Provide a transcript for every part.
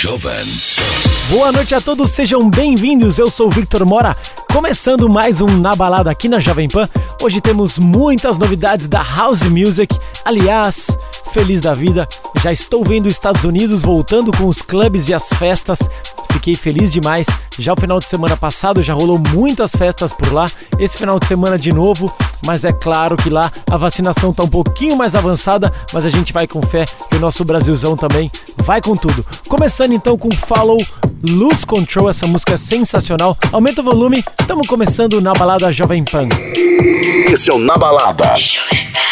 Jovem. Boa noite a todos, sejam bem-vindos. Eu sou o Victor Mora, começando mais um Na Balada aqui na Jovem Pan. Hoje temos muitas novidades da House Music. Aliás, feliz da vida, já estou vendo os Estados Unidos voltando com os clubes e as festas. Fiquei feliz demais. Já o final de semana passado já rolou muitas festas por lá. Esse final de semana de novo, mas é claro que lá a vacinação está um pouquinho mais avançada, mas a gente vai com fé que o nosso Brasilzão também vai com tudo. Começando então com Follow Lose Control, essa música é sensacional. Aumenta o volume, estamos começando na balada Jovem Pan. Esse é o Na Balada. Jovem Pan.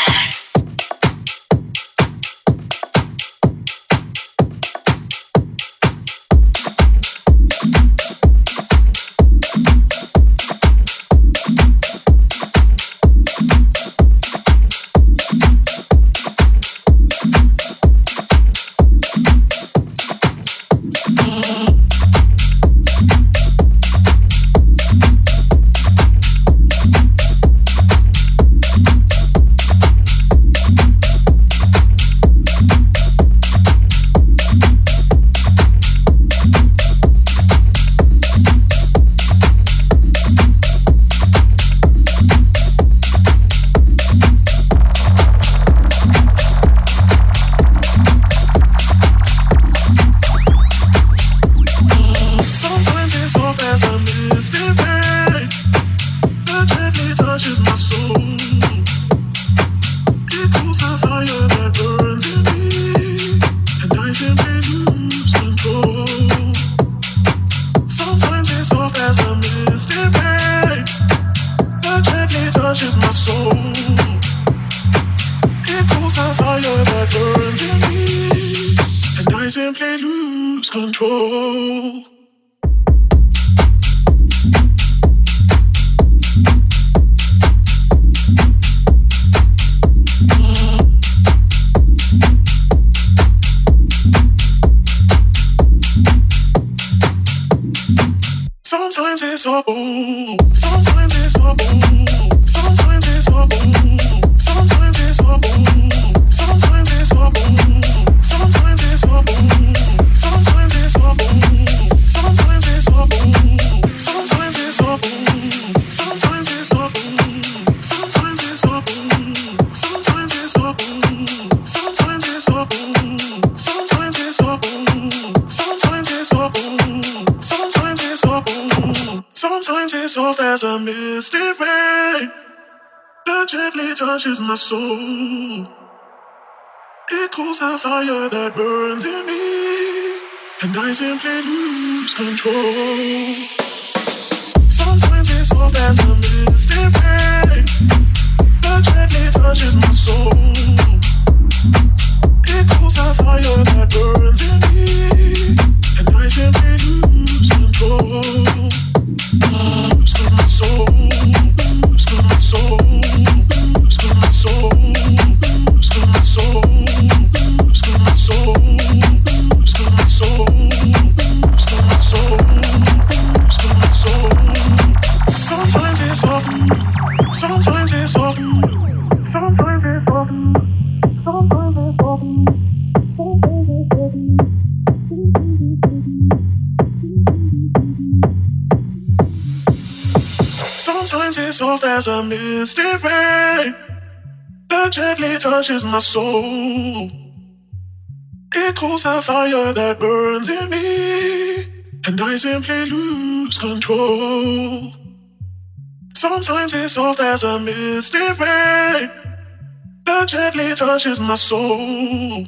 Soft as a misty rain that gently touches my soul. It cools the fire that burns in me, and I simply lose control. Sometimes it's soft as a misty rain that gently touches my soul.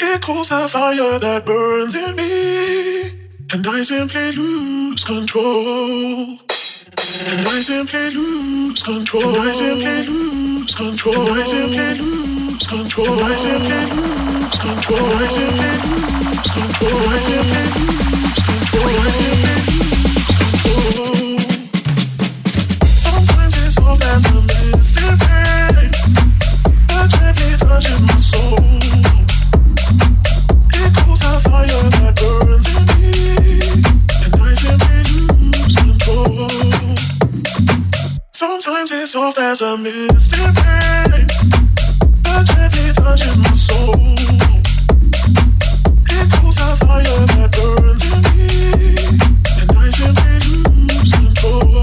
It cools the fire that burns in me, and I simply lose control. I simply lose control? I simply lose control? I simply lose control? I simply lose control? I simply lose control? I simply lose control? Why simply lose control? Sometimes it's all as a mystic hand that gently touches my soul. It calls out fire that burns. Sometimes it's soft as a mystic rain that gently touches my soul. It pulls a fire that burns in me, and I simply lose control.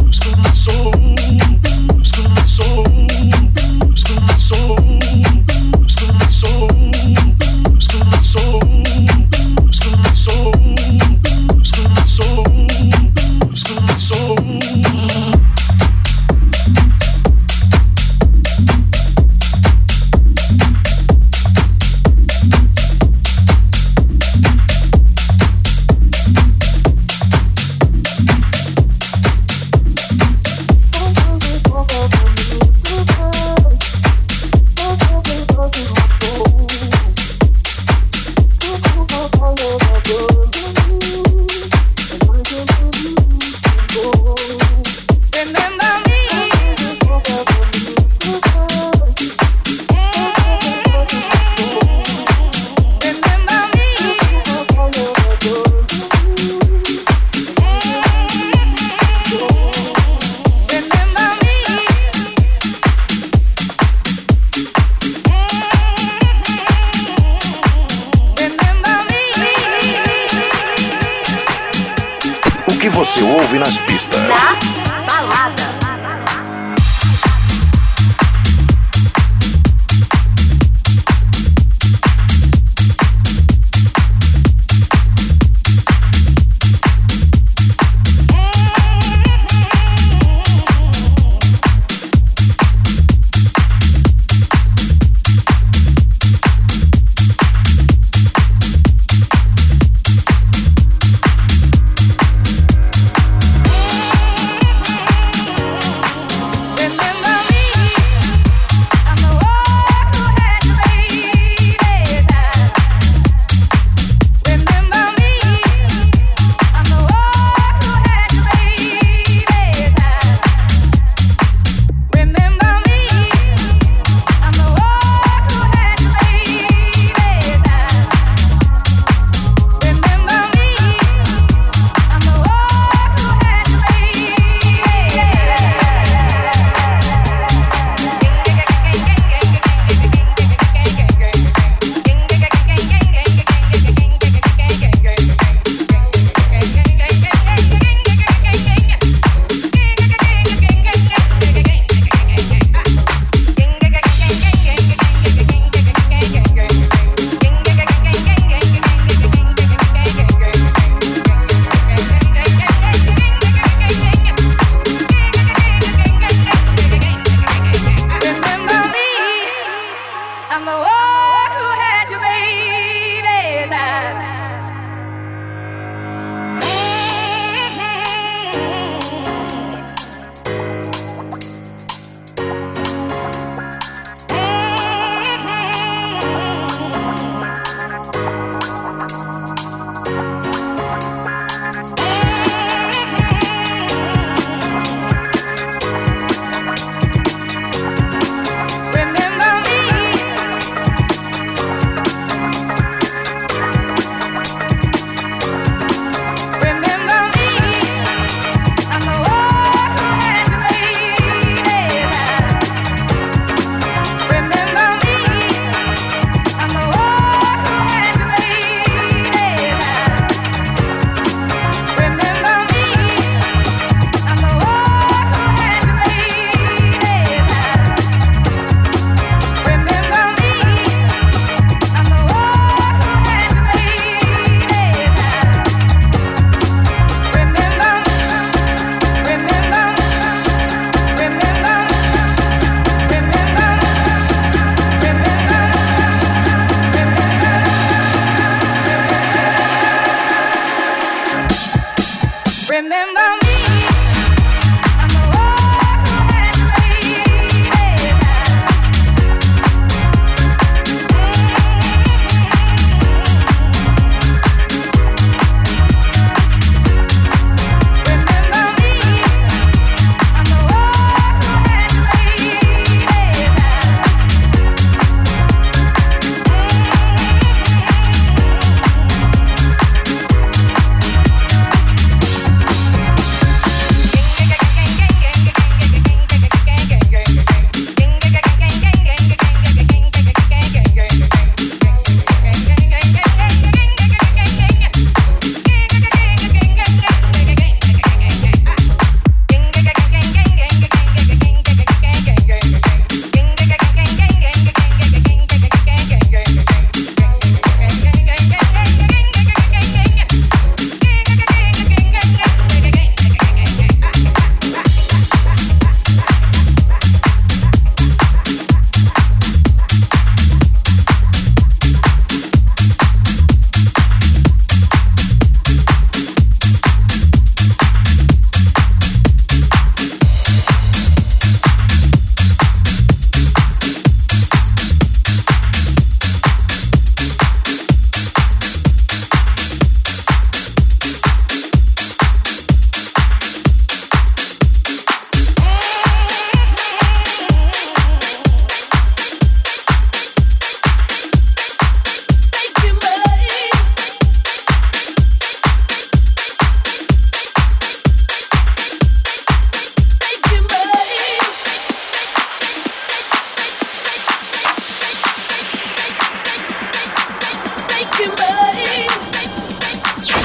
Lose control, lose soul, lose control, lose soul.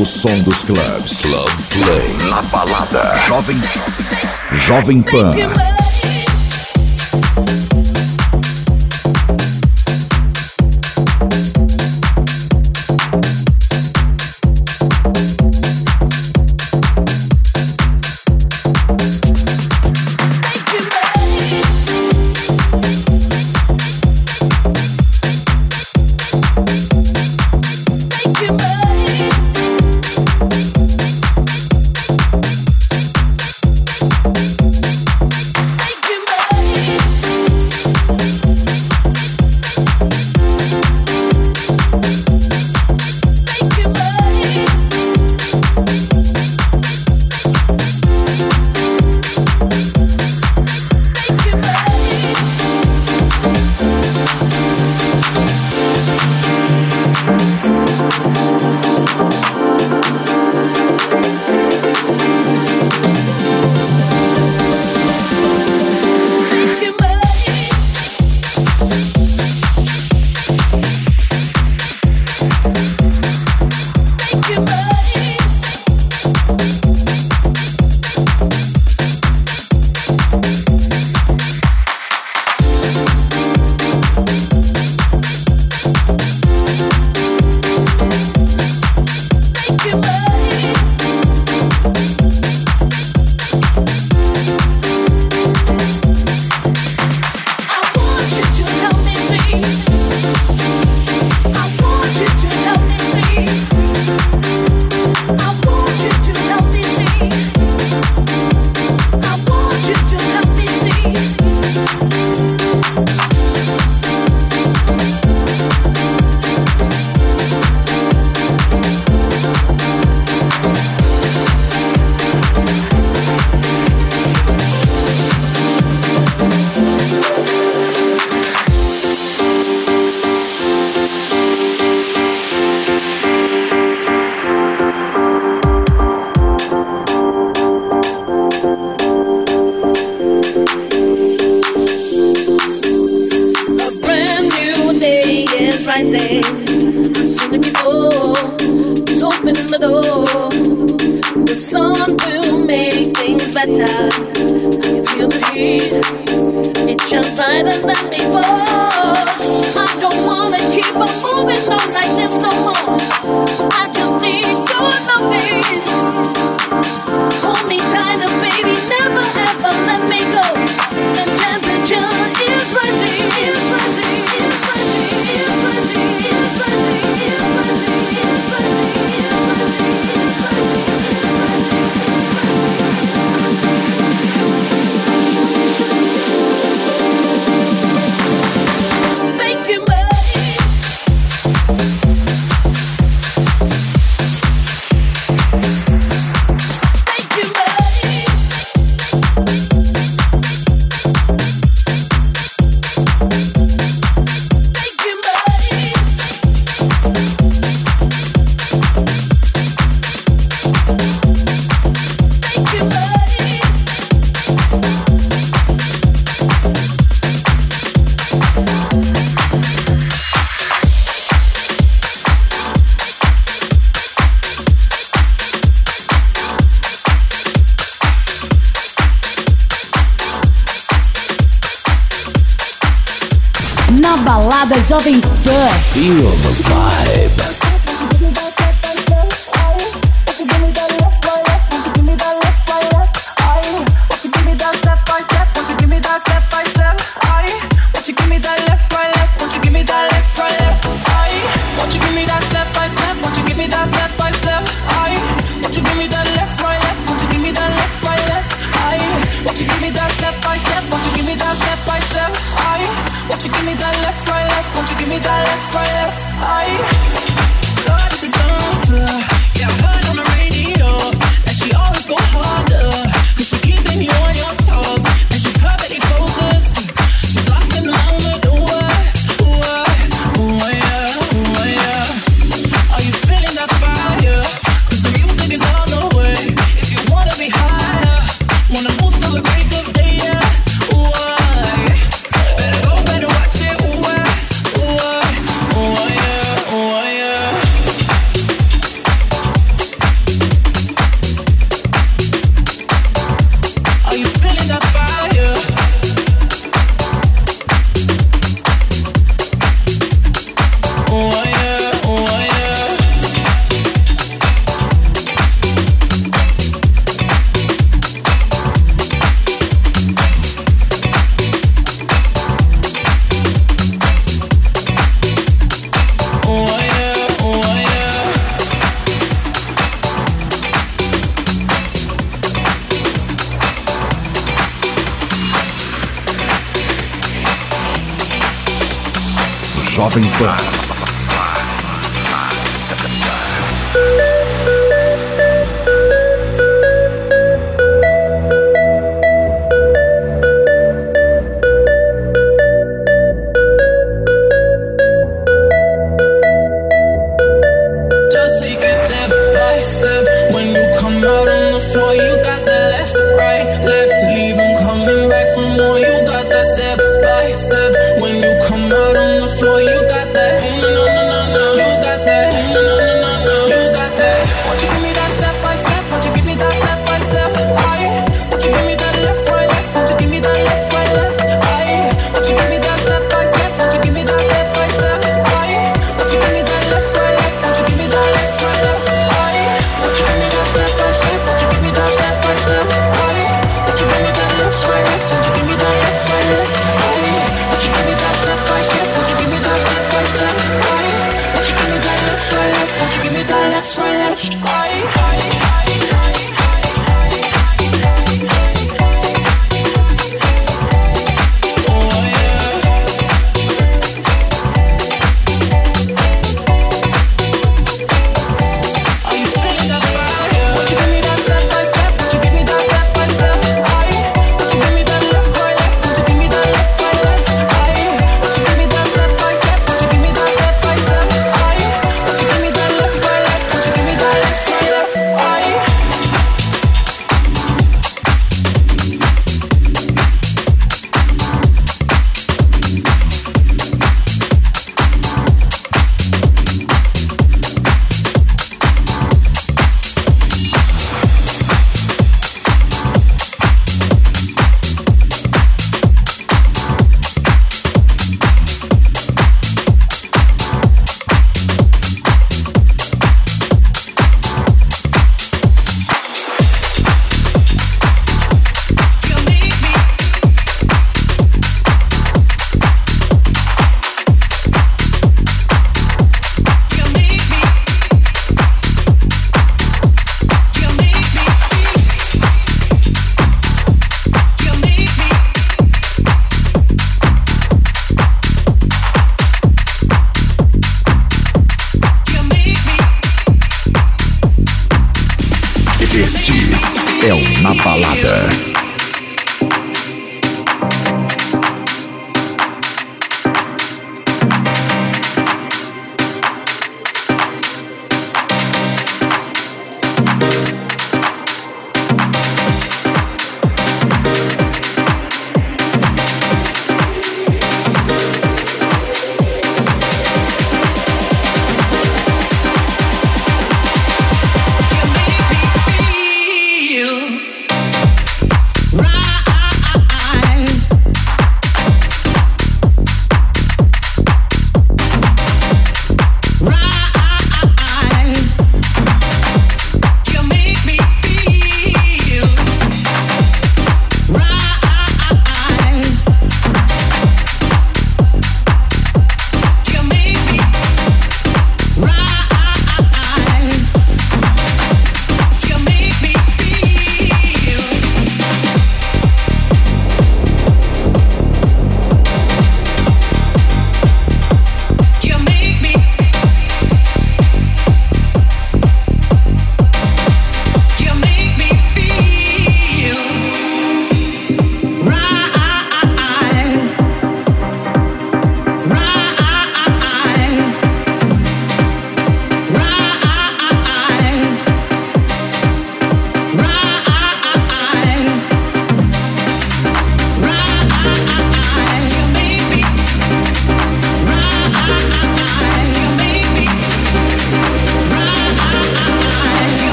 O som dos clubes. Club Play. Na balada. Jovem. Jovem Pan. baladas Jovem Feel the vibe.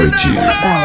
Noite.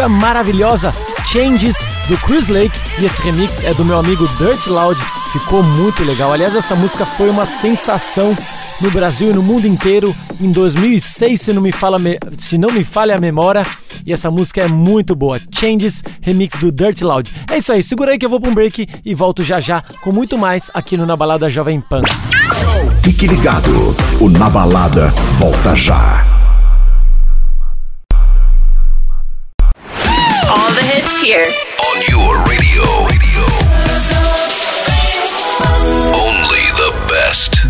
Música maravilhosa, Changes, do Chris Lake, e esse remix é do meu amigo Dirt Loud, ficou muito legal. Aliás, essa música foi uma sensação no Brasil e no mundo inteiro em 2006, se não me, fala se não me falha a memória. E essa música é muito boa. Changes, remix do Dirt Loud. É isso aí, segura aí que eu vou pra um break e volto já já com muito mais aqui no Na Balada Jovem Pan. Fique ligado, o Na Balada volta já.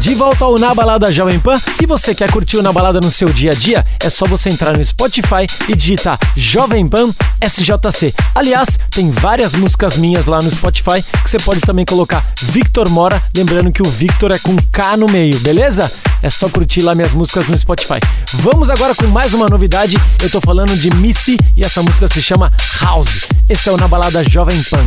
De volta ao Na Balada Jovem Pan. E você quer curtir o Na Balada no seu dia a dia? É só você entrar no Spotify e digitar Jovem Pan SJC. Aliás, tem várias músicas minhas lá no Spotify que você pode também colocar Victor Mora, lembrando que o Victor é com K no meio, beleza? É só curtir lá minhas músicas no Spotify. Vamos agora com mais uma novidade. Eu tô falando de Missy e essa música se chama House. Esse é o Na Balada Jovem Pan.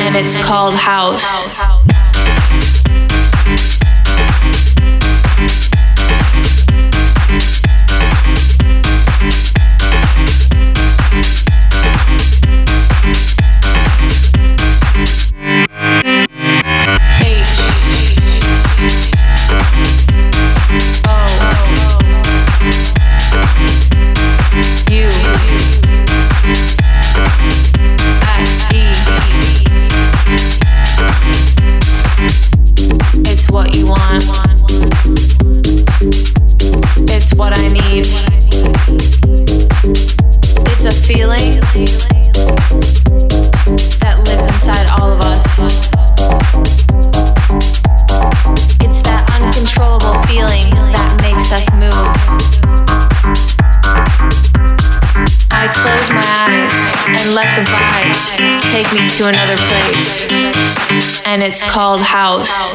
And it's called House. Take me to another place. And it's called house.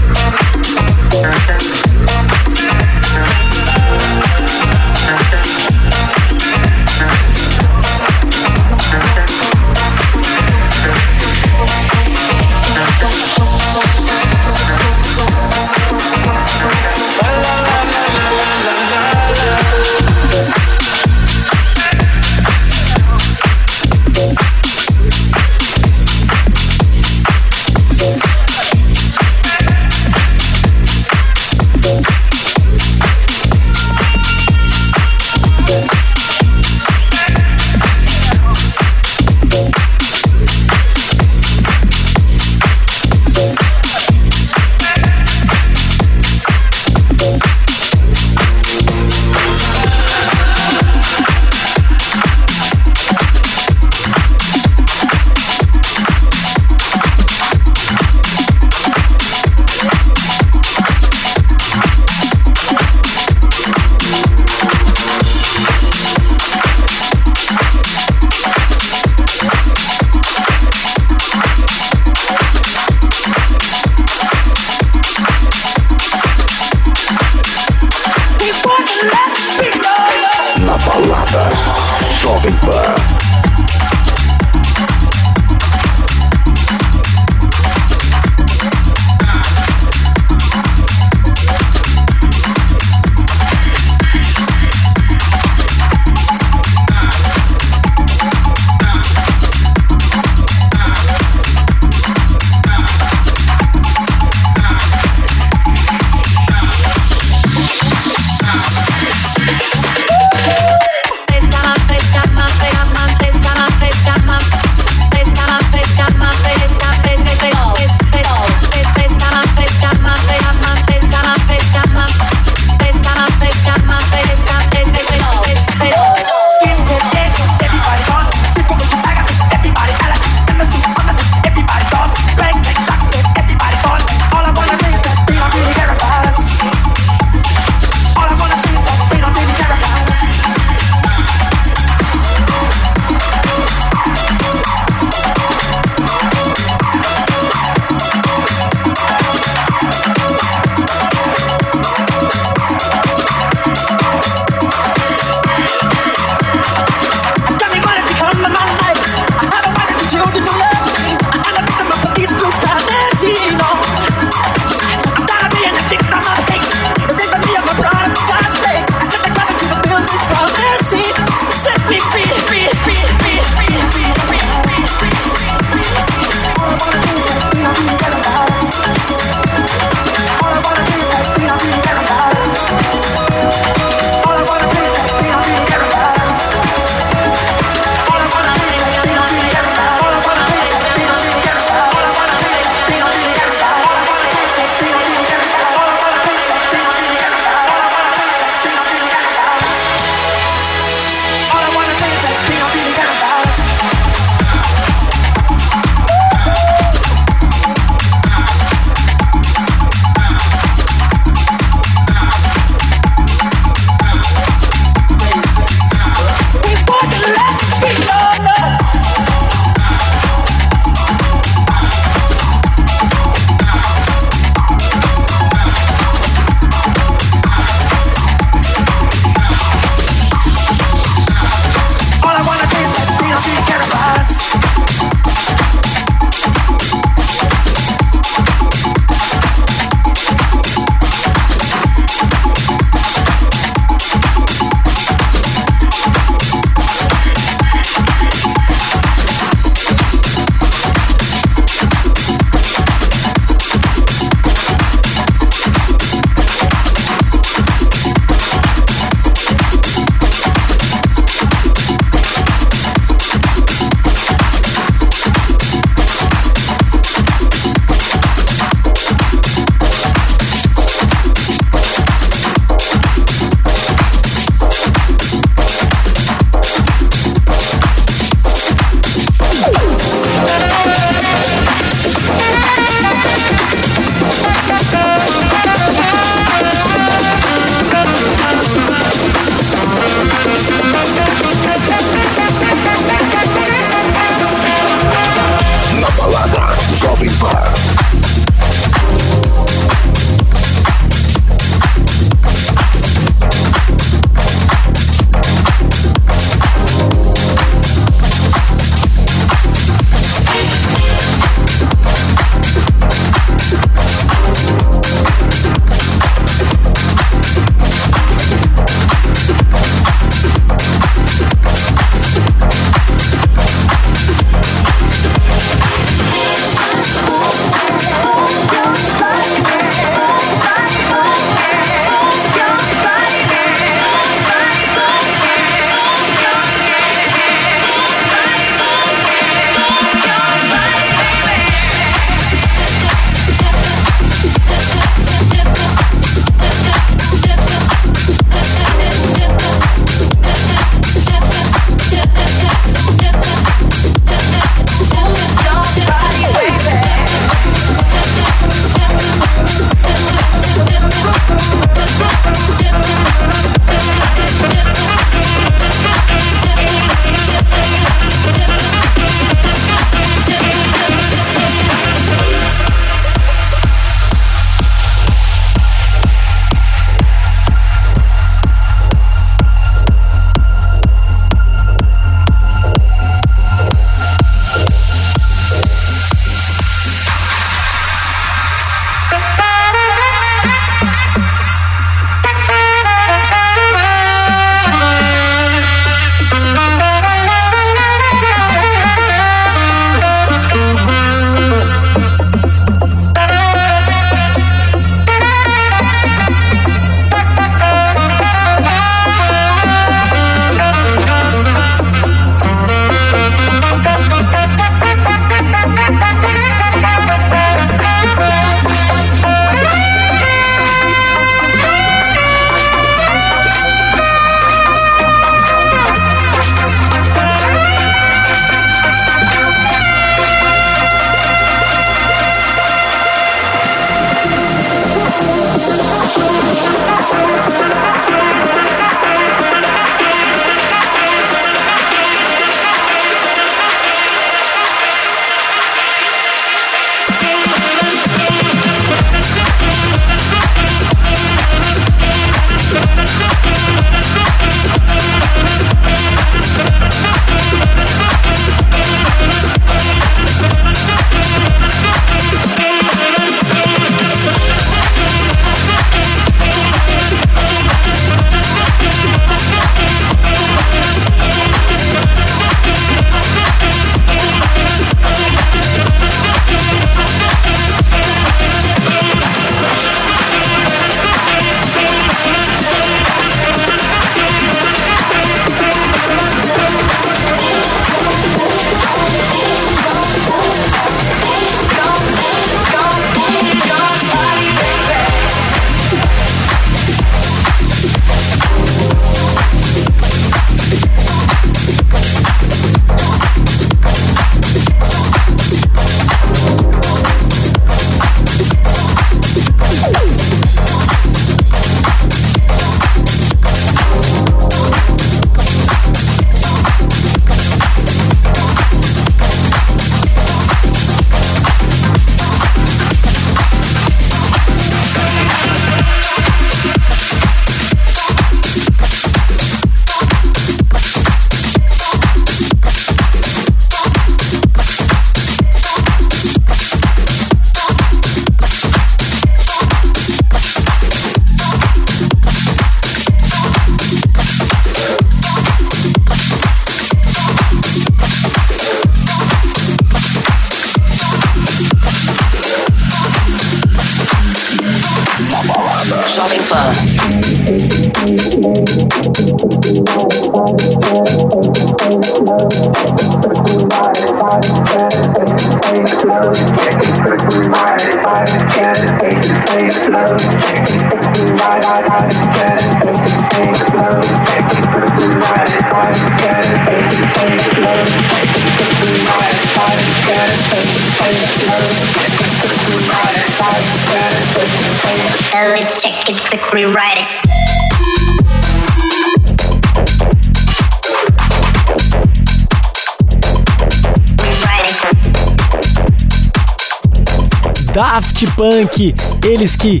Punk, eles que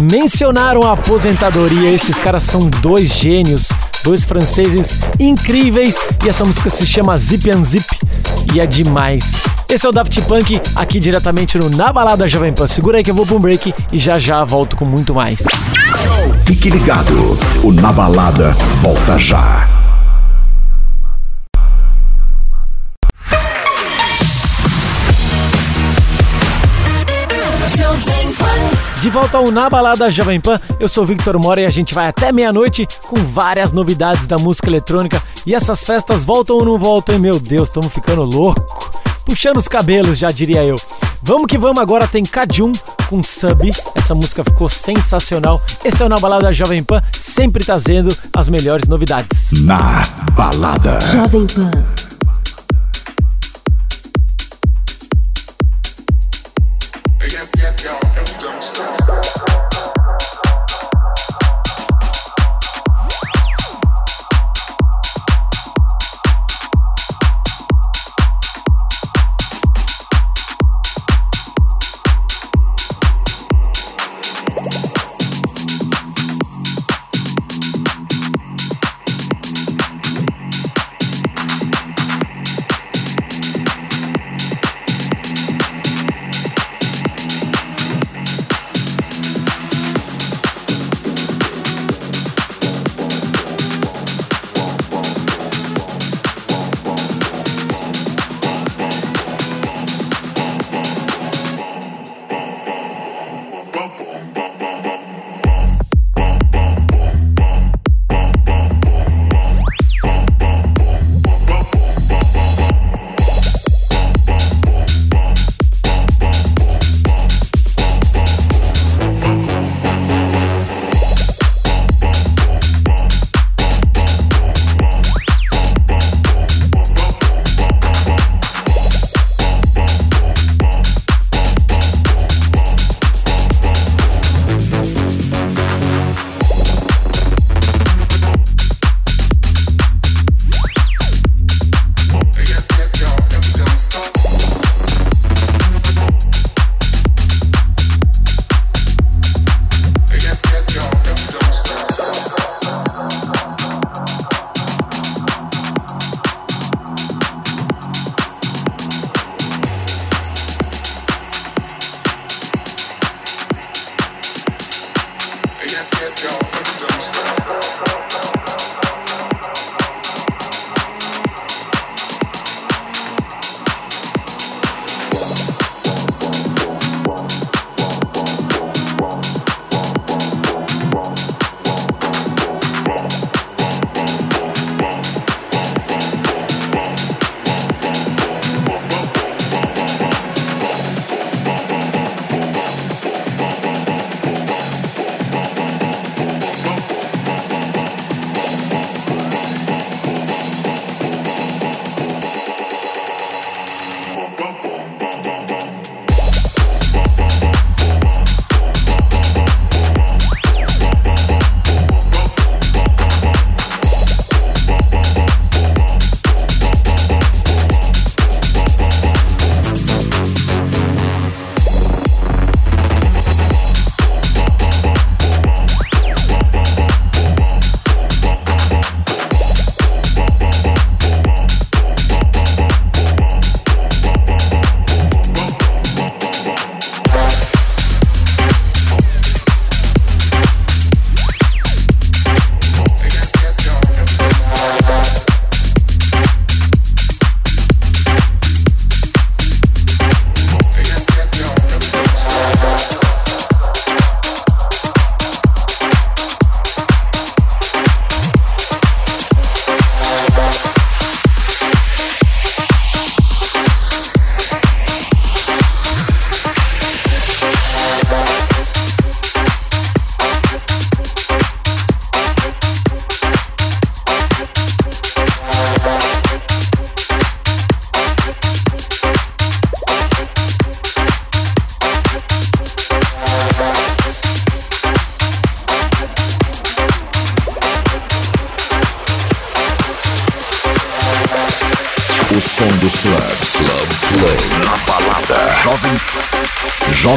mencionaram a aposentadoria. Esses caras são dois gênios, dois franceses incríveis. E essa música se chama Zip and Zip e é demais. Esse é o Daft Punk aqui diretamente no Na Balada Jovem Pan. Segura aí que eu vou pra um break e já já volto com muito mais. Fique ligado, o Na Balada volta já. De volta ao Na Balada Jovem Pan, eu sou o Victor Mora e a gente vai até meia-noite com várias novidades da música eletrônica. E essas festas voltam ou não voltam, hein? Meu Deus, estamos ficando louco. Puxando os cabelos, já diria eu. Vamos que vamos, agora tem Kajun com Sub. Essa música ficou sensacional. Esse é o Na Balada Jovem Pan, sempre trazendo as melhores novidades. Na Balada. Jovem Pan. Yes, yes, y'all,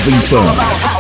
loving fun.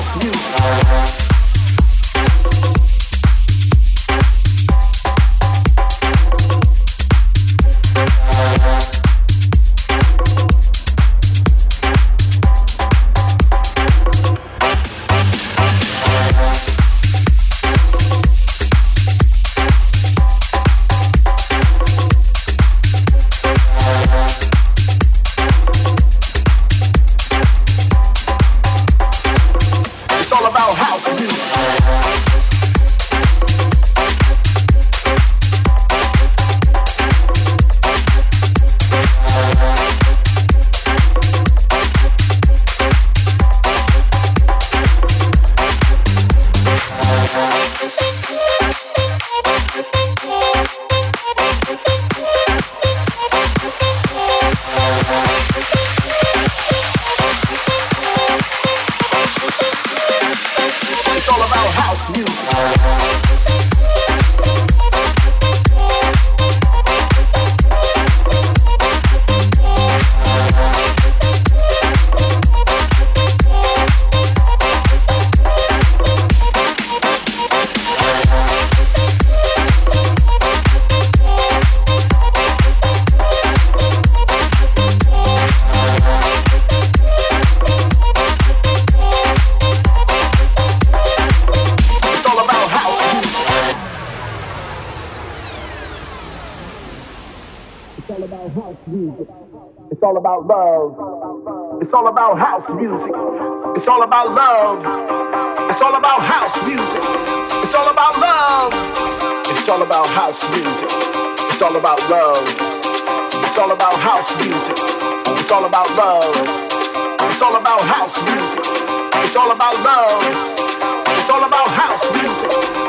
all about love. It's all about house music. It's all about love. It's all about house music.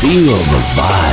Feel the vibe.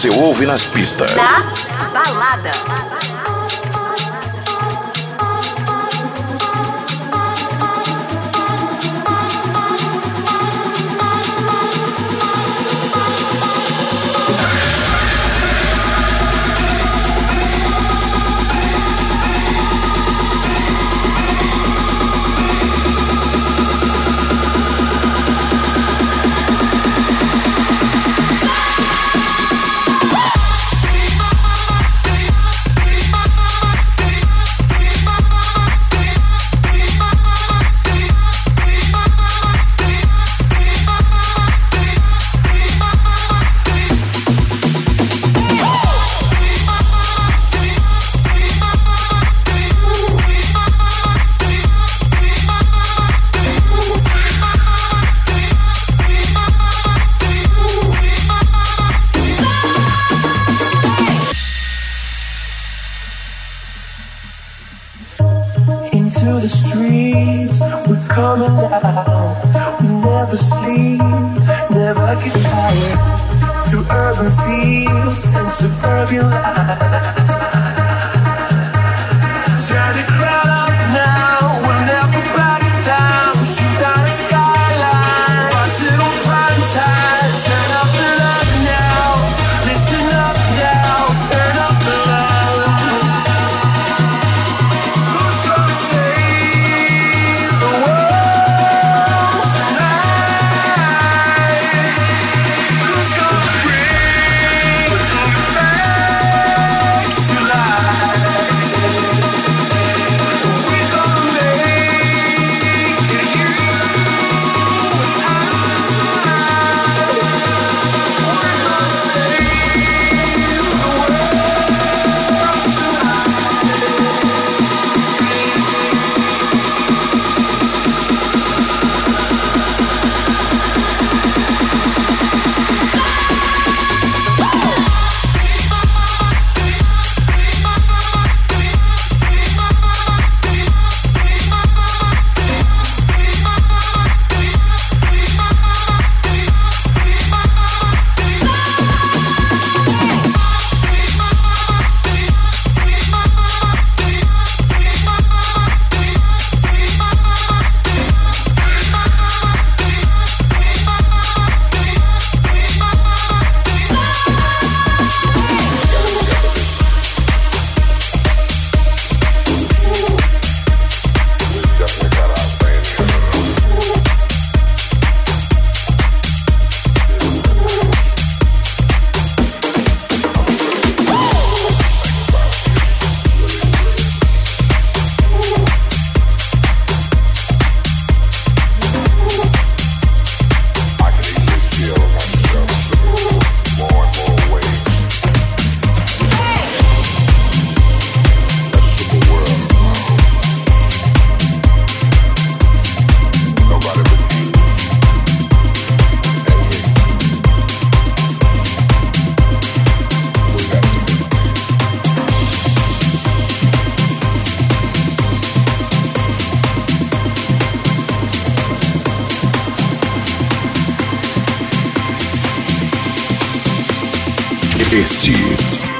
você ouve nas pistas. Na balada.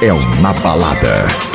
é uma Balada.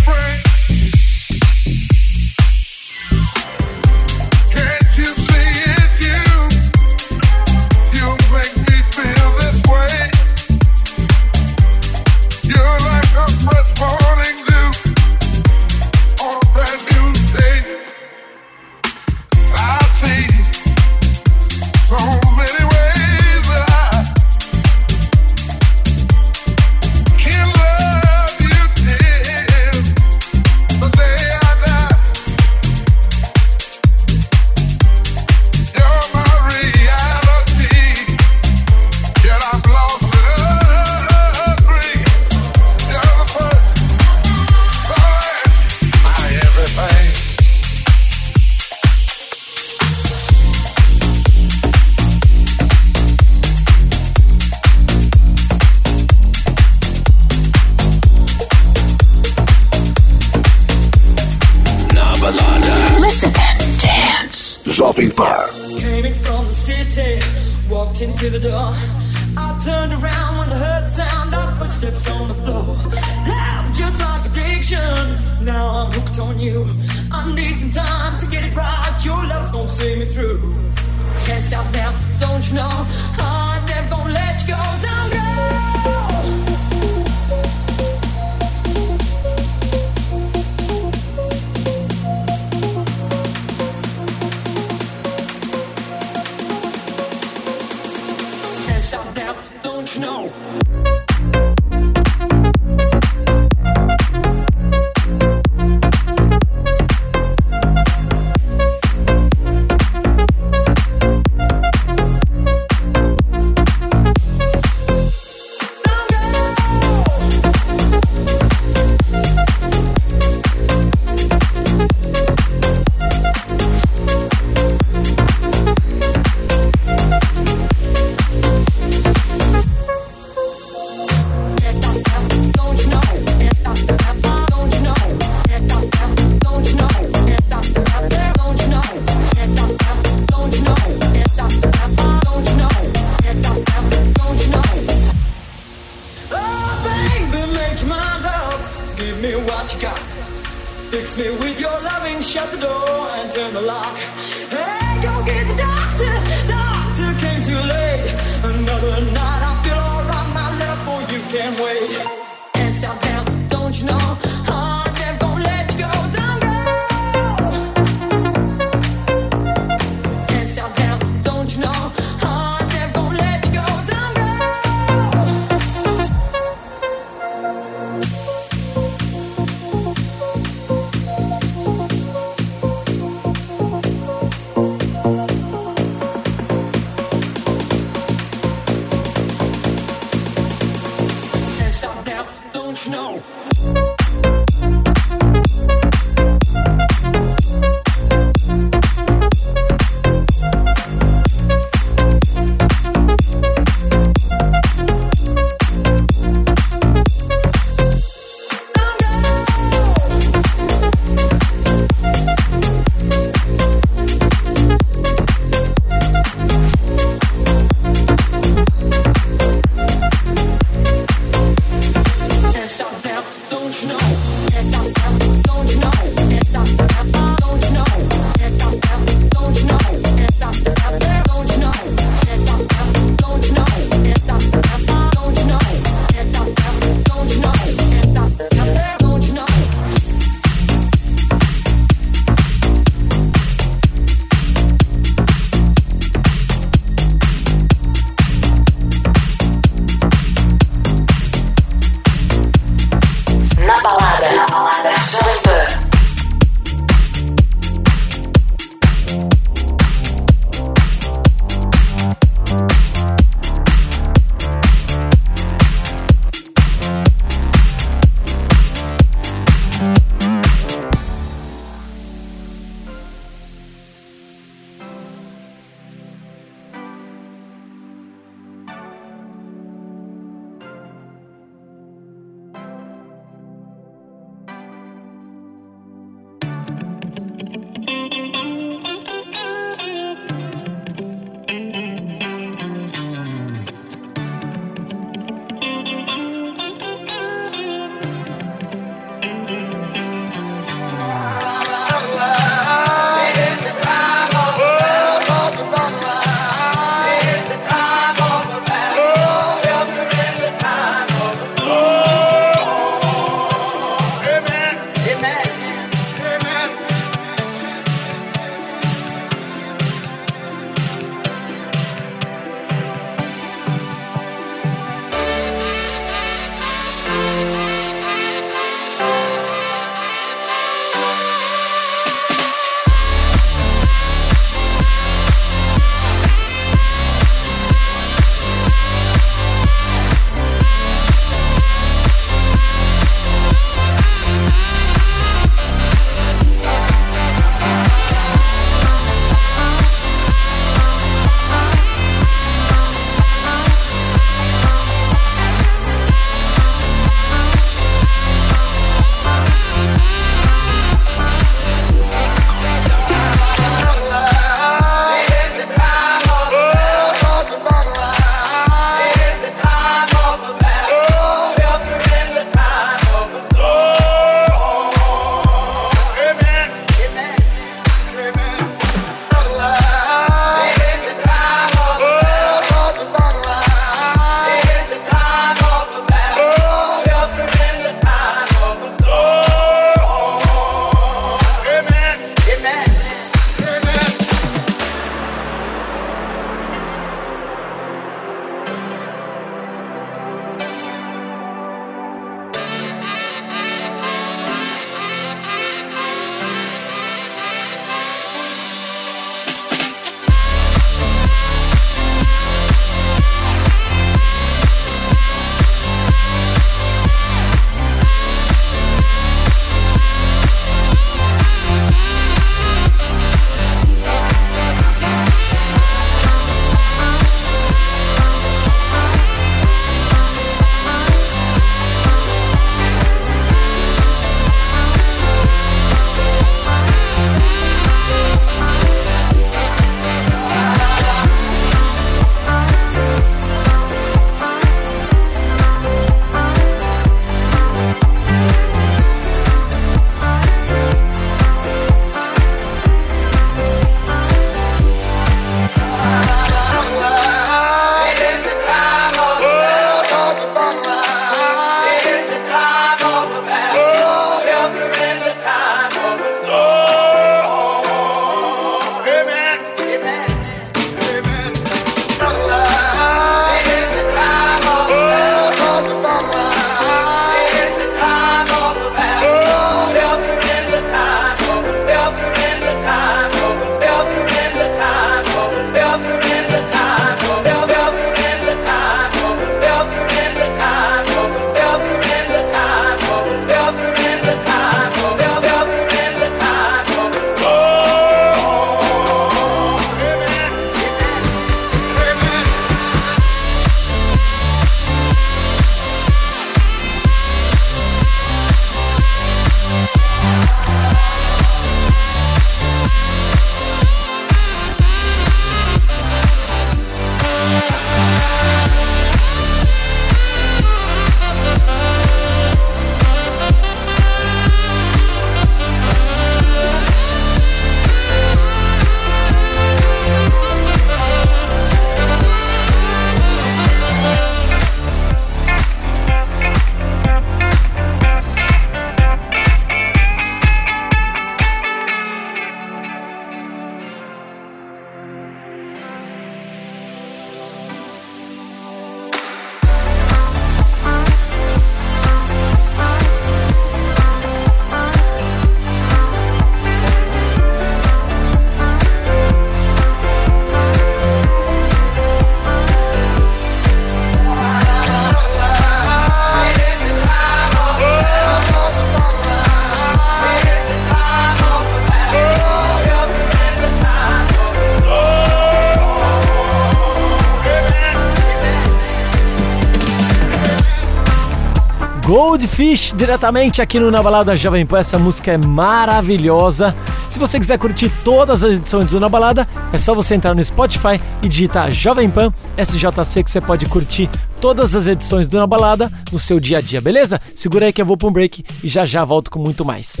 Goldfish diretamente aqui no Na Balada Jovem Pan. Essa música é maravilhosa. Se você quiser curtir todas as edições do Na Balada, é só você entrar no Spotify e digitar Jovem Pan SJC que você pode curtir todas as edições do Na Balada no seu dia a dia, beleza? Segura aí que eu vou para um break e já já volto com muito mais.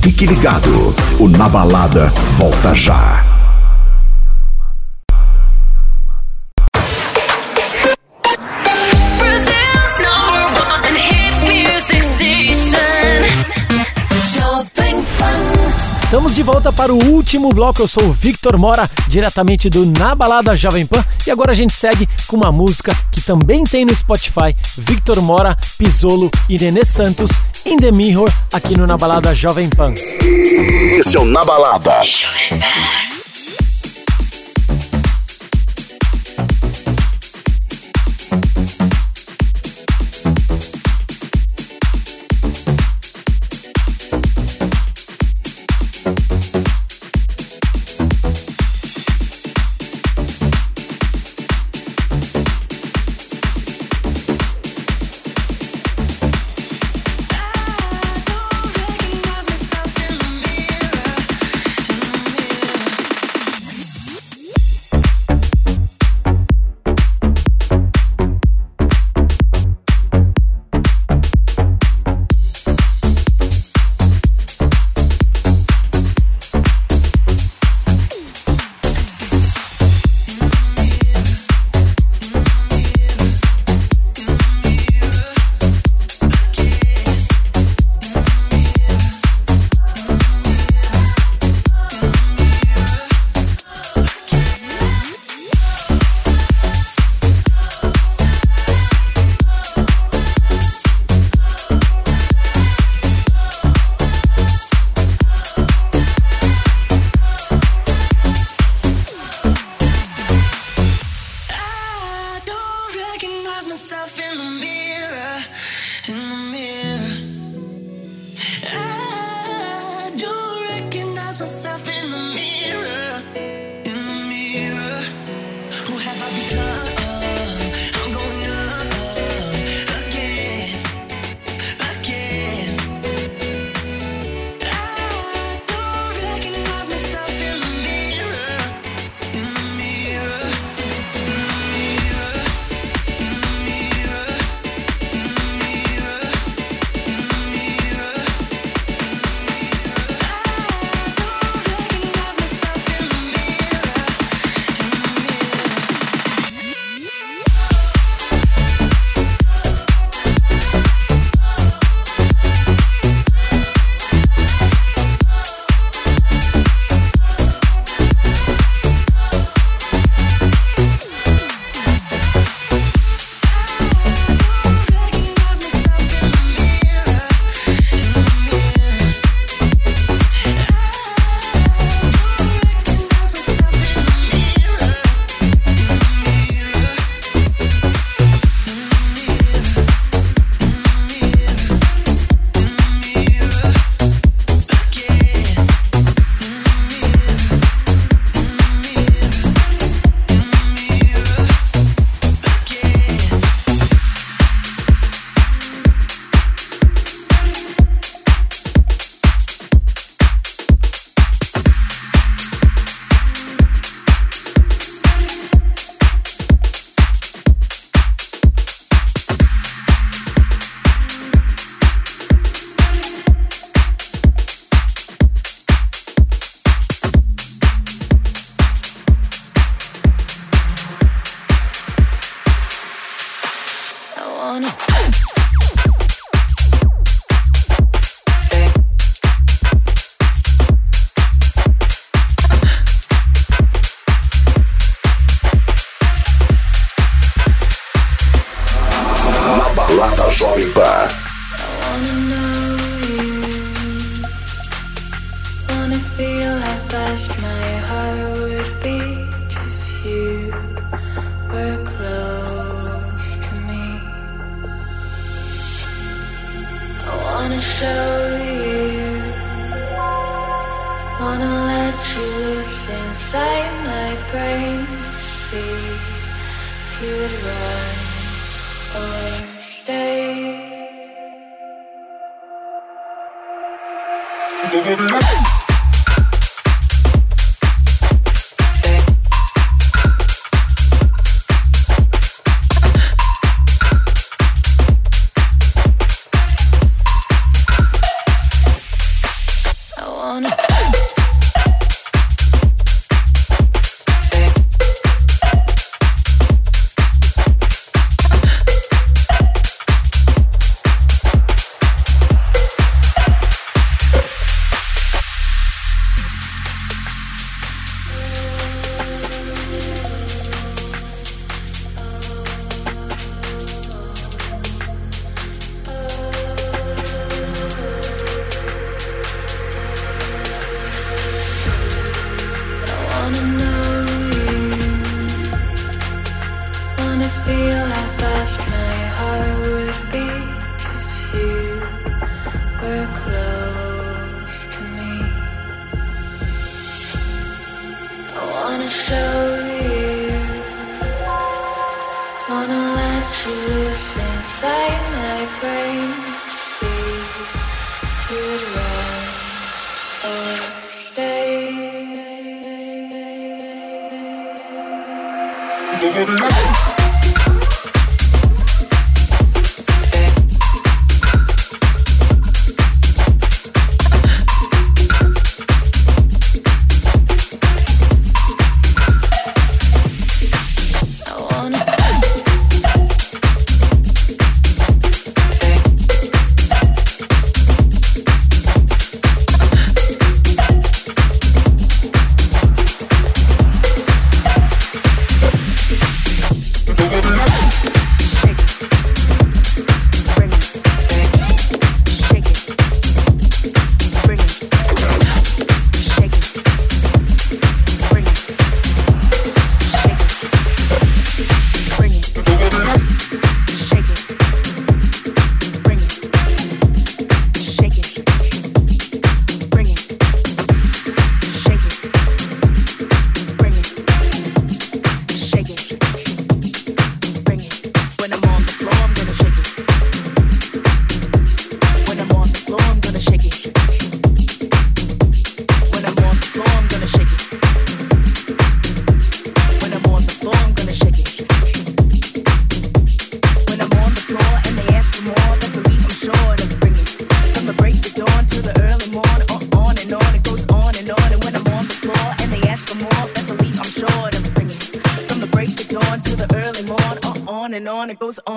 Fique ligado, o Na Balada volta já. Estamos de volta para o último bloco. Eu sou o Victor Mora, diretamente do Na Balada Jovem Pan. E agora a gente segue com uma música que também tem no Spotify: Victor Mora, Pisolo e Nenê Santos, In the Mirror, aqui no Na Balada Jovem Pan. Esse é o Na Balada. recognize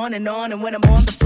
on and on. And when I'm on the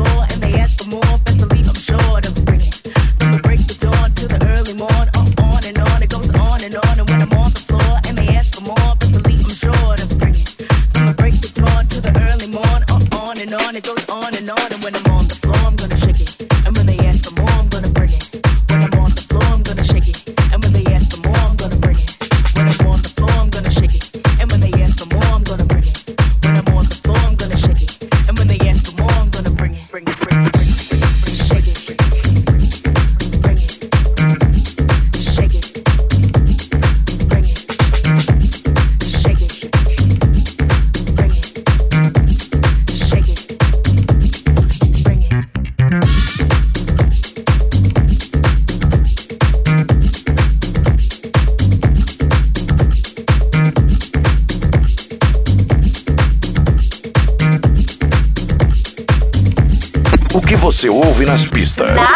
Las pistas.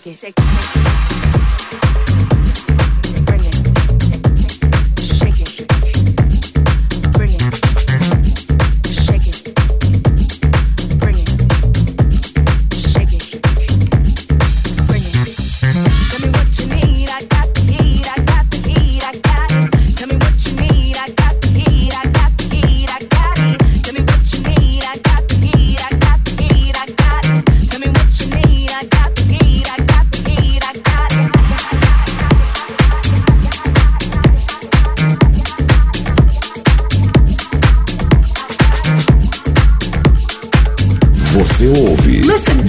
shake it.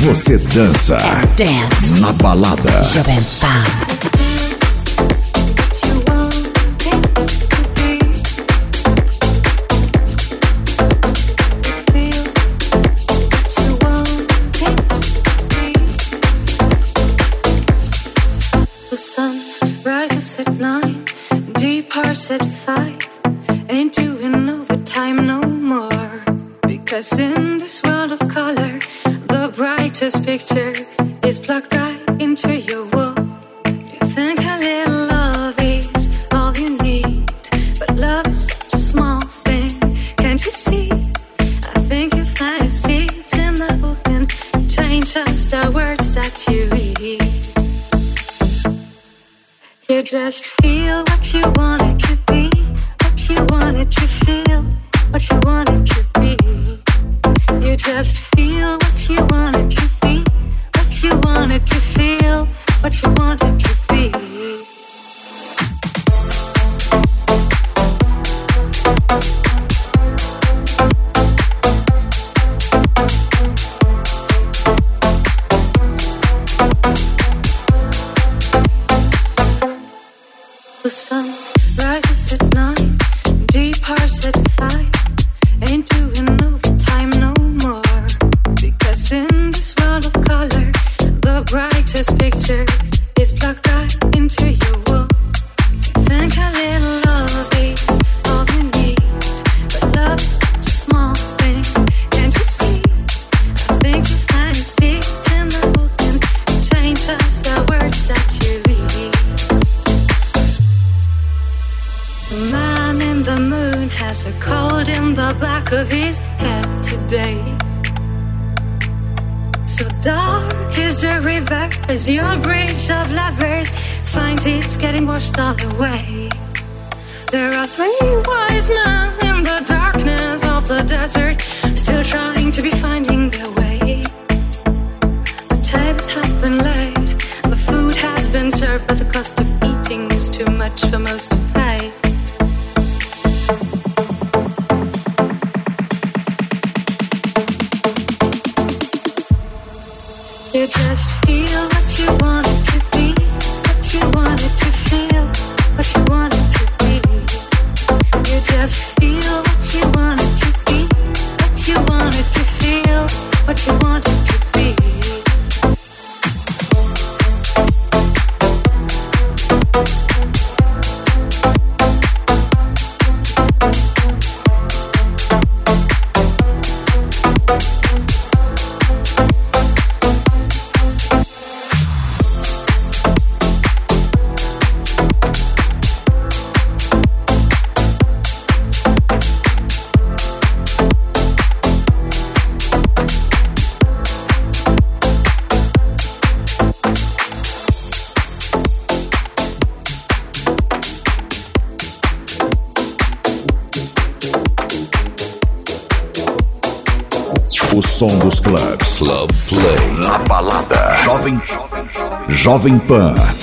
Você dança. É dance. Na balada. Jovem Pan. Jovem Pan.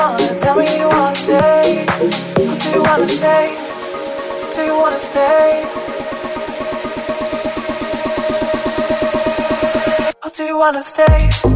stay.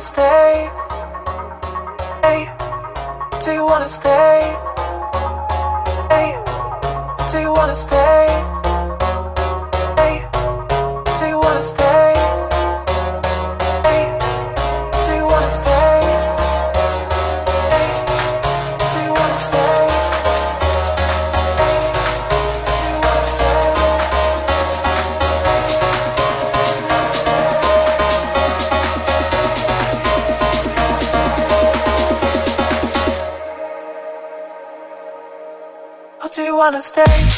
wanna stay? Hey, do you wanna stay? Hey, do you wanna stay? wanna stay.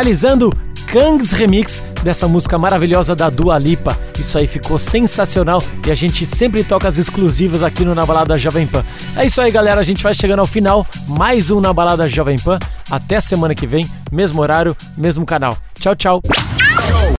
finalizando Kangs Remix dessa música maravilhosa da Dua Lipa. Isso aí ficou sensacional e a gente sempre toca as exclusivas aqui no Na Balada Jovem Pan. É isso aí, galera. A gente vai chegando ao final. Mais um Na Balada Jovem Pan. Até semana que vem, mesmo horário, mesmo canal. Tchau, tchau.